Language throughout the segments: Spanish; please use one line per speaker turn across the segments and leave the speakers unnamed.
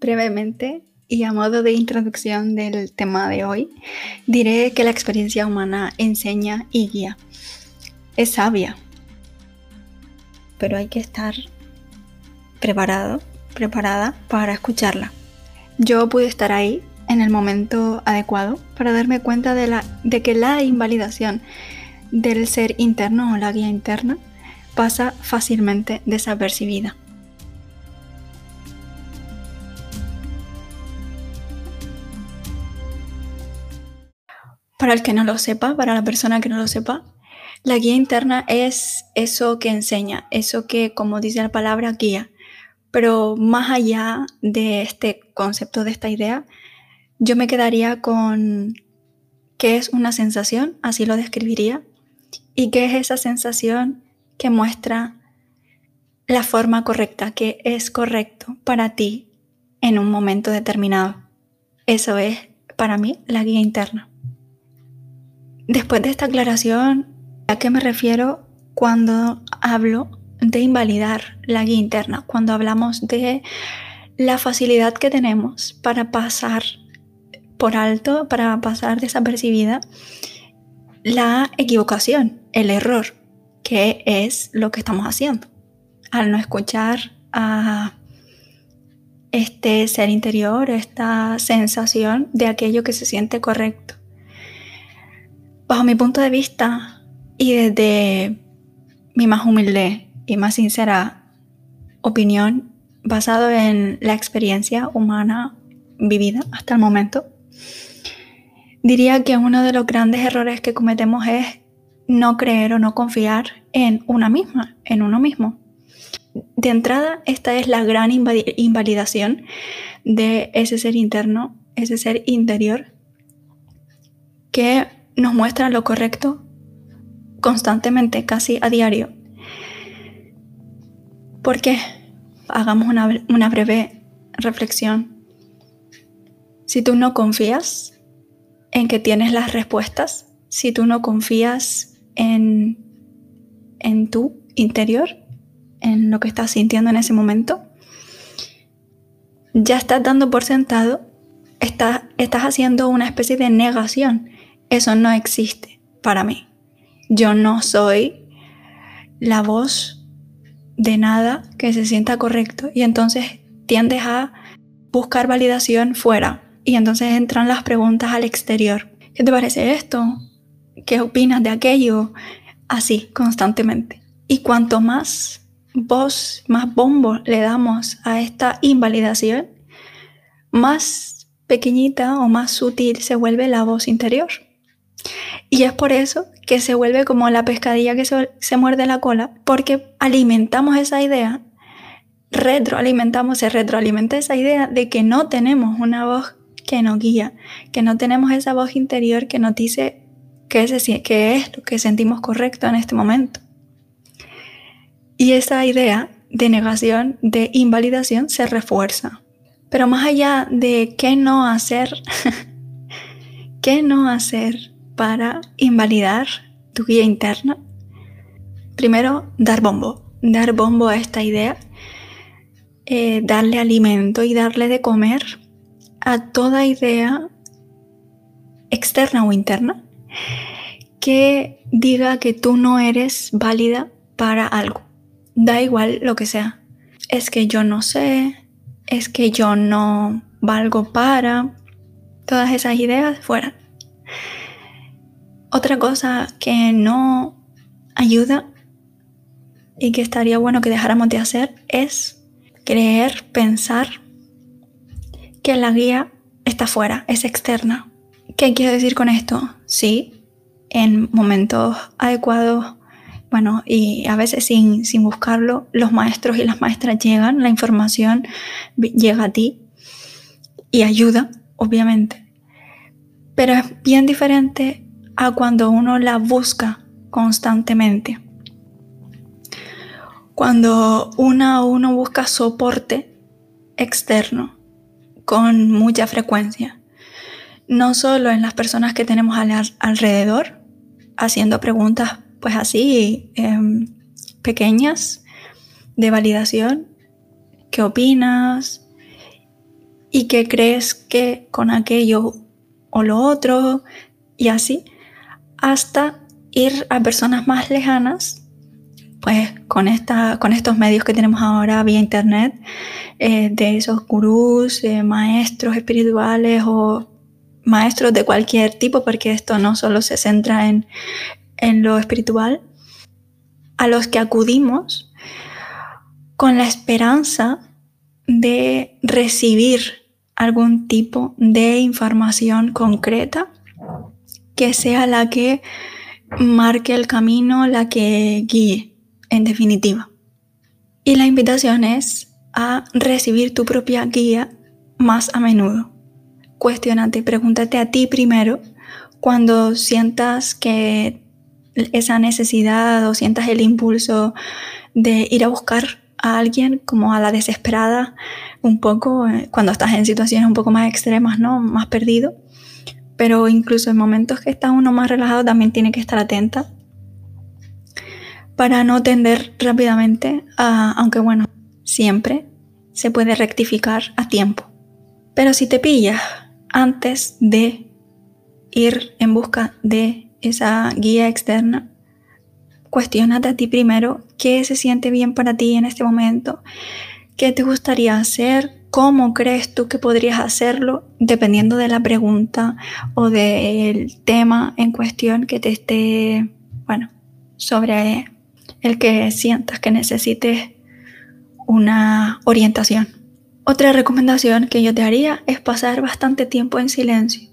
Brevemente y a modo de introducción del tema de hoy, diré que la experiencia humana enseña y guía. Es sabia, pero hay que estar preparado, preparada para escucharla. Yo pude estar ahí en el momento adecuado para darme cuenta de, la, de que la invalidación del ser interno o la guía interna pasa fácilmente desapercibida. Para el que no lo sepa, para la persona que no lo sepa, la guía interna es eso que enseña, eso que, como dice la palabra, guía. Pero más allá de este concepto, de esta idea, yo me quedaría con qué es una sensación, así lo describiría, y qué es esa sensación que muestra la forma correcta, que es correcto para ti en un momento determinado. Eso es para mí la guía interna. Después de esta aclaración, ¿a qué me refiero cuando hablo de invalidar la guía interna? Cuando hablamos de la facilidad que tenemos para pasar por alto, para pasar desapercibida la equivocación, el error, que es lo que estamos haciendo. Al no escuchar a este ser interior, esta sensación de aquello que se siente correcto. Bajo mi punto de vista y desde mi más humilde y más sincera opinión, basado en la experiencia humana vivida hasta el momento, diría que uno de los grandes errores que cometemos es no creer o no confiar en una misma, en uno mismo. De entrada, esta es la gran invalidación de ese ser interno, ese ser interior, que nos muestra lo correcto constantemente, casi a diario. ¿Por qué? Hagamos una, breve reflexión. Si tú no confías en que tienes las respuestas, si tú no confías en, en tu interior, en lo que estás sintiendo en ese momento, ya estás dando por sentado, estás haciendo una especie de negación eso no existe para mí. Yo no soy la voz de nada que se sienta correcto y entonces tiendes a buscar validación fuera y entonces entran las preguntas al exterior. ¿Qué te parece esto? ¿Qué opinas de aquello? Así, constantemente. Y cuanto más voz, más bombo le damos a esta invalidación, más pequeñita o más sutil se vuelve la voz interior. Y es por eso que se vuelve como la pescadilla que se, muerde la cola, porque alimentamos esa idea, retroalimentamos, se retroalimenta esa idea de que no tenemos una voz que nos guía, que no tenemos esa voz interior que nos dice qué es, qué es lo que sentimos correcto en este momento. Y esa idea de negación, de invalidación, se refuerza. Pero más allá de qué no hacer, qué no hacer para invalidar tu guía interna? Primero, dar bombo, dar bombo a esta idea, eh, darle alimento y darle de comer a toda idea externa o interna que diga que tú no eres válida para algo. Da igual lo que sea. Es que yo no sé, es que yo no valgo para. Todas esas ideas fuera. Otra cosa que no ayuda y que estaría bueno que dejáramos de hacer es creer, pensar que la guía está fuera, es externa. ¿Qué quiero decir con esto? Sí, en momentos adecuados, bueno, y a veces sin, sin buscarlo, los maestros y las maestras llegan, la información llega a ti y ayuda, obviamente. Pero es bien diferente a cuando uno la busca constantemente. Cuando una uno busca soporte externo con mucha frecuencia, no solo en las personas que tenemos alrededor, haciendo preguntas pues así em, pequeñas de validación, ¿qué opinas? y que crees que con aquello o lo otro y así, hasta ir a personas más lejanas, pues con, esta, con estos medios que tenemos ahora vía internet, eh, de esos gurús, maestros espirituales o maestros de cualquier tipo, porque esto no solo se centra en, en lo espiritual, a los que acudimos con la esperanza de recibir algún tipo de información concreta que sea la que marque el camino, la que guíe, en definitiva. Y la invitación es a recibir tu propia guía más a menudo. Cuestiónate, pregúntate a ti primero cuando sientas que esa necesidad o sientas el impulso de ir a buscar a alguien como a la desesperada, un poco eh, cuando estás en situaciones un poco más extremas, ¿no? Más perdido. Pero incluso en momentos que está uno más relajado también tiene que estar atenta para no tender rápidamente a, aunque bueno, siempre se puede rectificar a tiempo. Pero si te pillas antes de ir en busca de esa guía externa, cuestionate a ti primero qué se siente bien para ti en este momento, qué te gustaría hacer, cómo crees tú que podrías hacerlo, dependiendo de la pregunta o del tema en cuestión que te esté, bueno, sobre el que sientas que necesites una orientación. Otra recomendación que yo te haría es pasar bastante tiempo en silencio.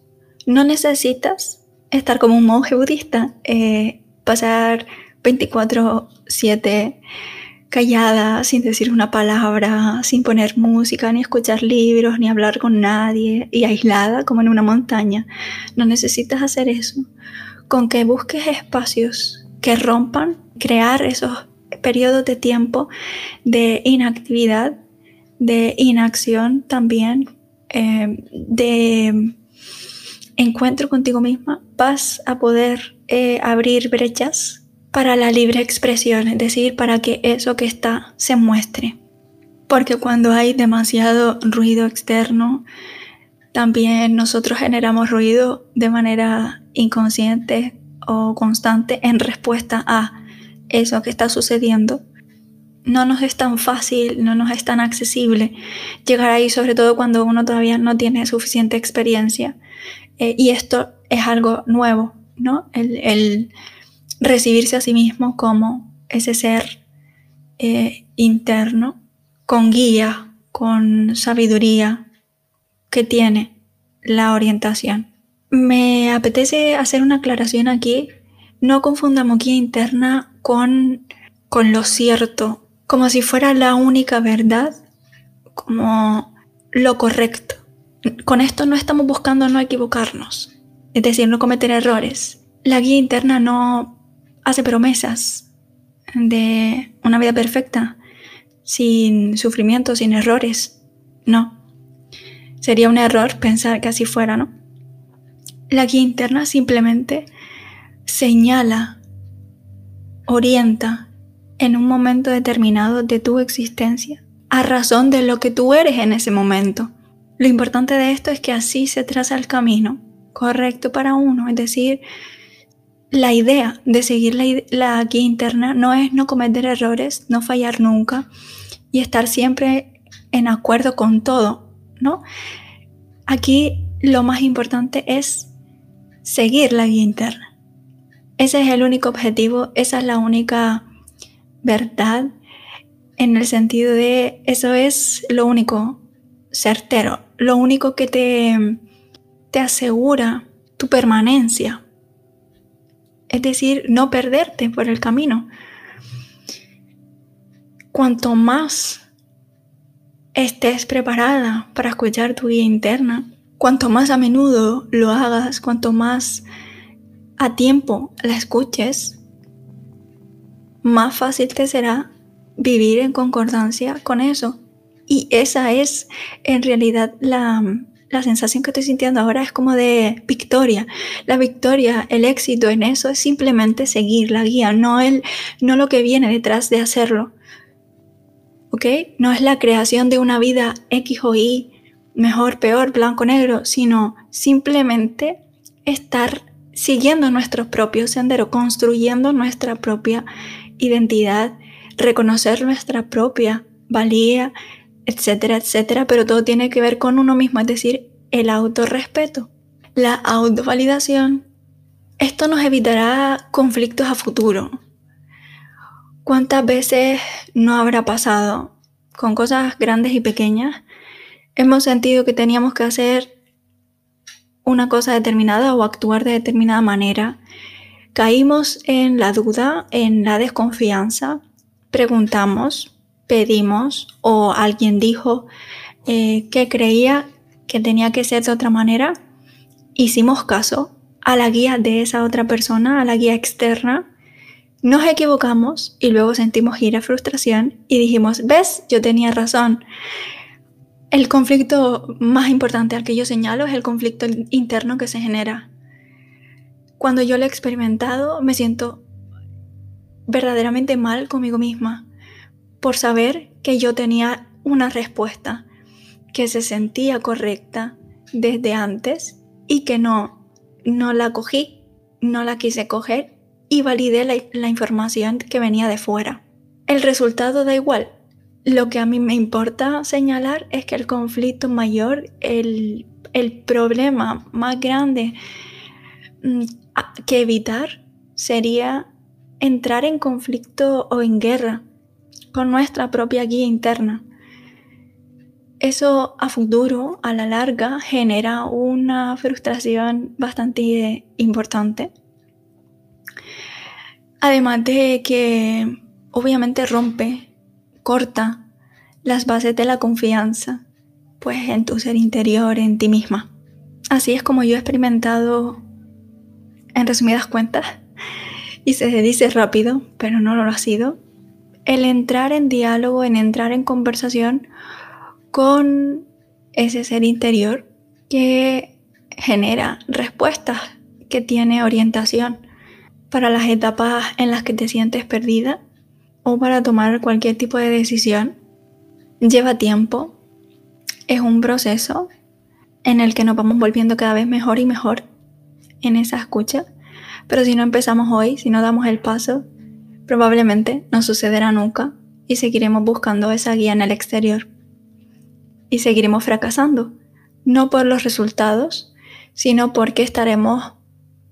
No necesitas estar como un monje budista, eh, pasar 24/7 callada, sin decir una palabra, sin poner música, ni escuchar libros, ni hablar con nadie, y aislada como en una montaña. No necesitas hacer eso. Con que busques espacios que rompan, crear esos periodos de tiempo de inactividad, de inacción también, eh, de encuentro contigo misma, vas a poder eh, abrir brechas para la libre expresión, es decir, para que eso que está se muestre. Porque cuando hay demasiado ruido externo, también nosotros generamos ruido de manera inconsciente o constante en respuesta a eso que está sucediendo. No nos es tan fácil, no nos es tan accesible llegar ahí, sobre todo cuando uno todavía no tiene suficiente experiencia. Eh, y esto es algo nuevo, ¿no? el recibirse a sí mismo como ese ser eh, interno, con guía, con sabiduría que tiene la orientación. Me apetece hacer una aclaración aquí. No confundamos guía interna con, con lo cierto, como si fuera la única verdad, como lo correcto. Con esto no estamos buscando no equivocarnos, es decir, no cometer errores. La guía interna no hace promesas de una vida perfecta, sin sufrimiento, sin errores. No. Sería un error pensar que así fuera, ¿no? La guía interna simplemente señala, orienta en un momento determinado de tu existencia a razón de lo que tú eres en ese momento. Lo importante de esto es que así se traza el camino correcto para uno, es decir, la idea de seguir la, guía interna no es no cometer errores, no fallar nunca y estar siempre en acuerdo con todo, ¿no? Aquí lo más importante es seguir la guía interna. Ese es el único objetivo, esa es la única verdad en el sentido de eso es lo único certero, lo único que te, te asegura tu permanencia es decir, no perderte por el camino. Cuanto más estés preparada para escuchar tu guía interna, cuanto más a menudo lo hagas, cuanto más a tiempo la escuches, más fácil te será vivir en concordancia con eso. Y esa es en realidad la, la sensación que estoy sintiendo ahora es como de victoria. La victoria, el éxito en eso es simplemente seguir la guía, no, el, no lo que viene detrás de hacerlo. ¿Ok? No es la creación de una vida X o Y mejor, peor, blanco, negro, sino simplemente estar siguiendo nuestro propio sendero, construyendo nuestra propia identidad, reconocer nuestra propia valía, etcétera, etcétera, pero todo tiene que ver con uno mismo, es decir, el autorrespeto, la autovalidación. Esto nos evitará conflictos a futuro. ¿Cuántas veces no habrá pasado con cosas grandes y pequeñas? Hemos sentido que teníamos que hacer una cosa determinada o actuar de determinada manera. Caímos en la duda, en la desconfianza, preguntamos, pedimos o alguien dijo eh, que creía que tenía que ser de otra manera, hicimos caso a la guía de esa otra persona, a la guía externa, nos equivocamos y luego sentimos ira, frustración y dijimos, ves, yo tenía razón. El conflicto más importante al que yo señalo es el conflicto interno que se genera. Cuando yo lo he experimentado, me siento verdaderamente mal conmigo misma por saber que yo tenía una respuesta que se sentía correcta desde antes y que no, no la cogí, no la quise coger y validé la, la información que venía de fuera. El resultado da igual, lo que a mí me importa señalar es que el conflicto mayor, el, problema más grande mm, que evitar sería entrar en conflicto o en guerra con nuestra propia guía interna. Eso a futuro, a la larga, genera una frustración bastante importante. Además de que obviamente rompe corta las bases de la confianza, pues en tu ser interior, en ti misma. Así es como yo he experimentado, en resumidas cuentas, y se dice rápido, pero no lo ha sido, el entrar en diálogo, en entrar en conversación con ese ser interior que genera respuestas, que tiene orientación para las etapas en las que te sientes perdida o para tomar cualquier tipo de decisión, lleva tiempo, es un proceso en el que nos vamos volviendo cada vez mejor y mejor en esa escucha, pero si no empezamos hoy, si no damos el paso, probablemente no sucederá nunca y seguiremos buscando esa guía en el exterior. Y seguiremos fracasando, no por los resultados, sino porque estaremos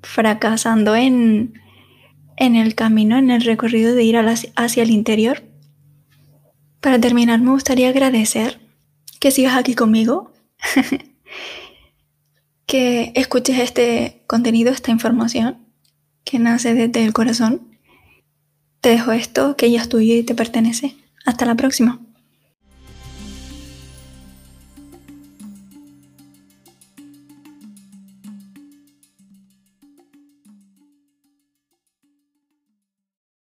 fracasando en en el camino, en el recorrido de ir hacia el interior. Para terminar, me gustaría agradecer que sigas aquí conmigo, que escuches este contenido, esta información que nace desde el corazón. Te dejo esto que ya es tuyo y te pertenece. Hasta la próxima.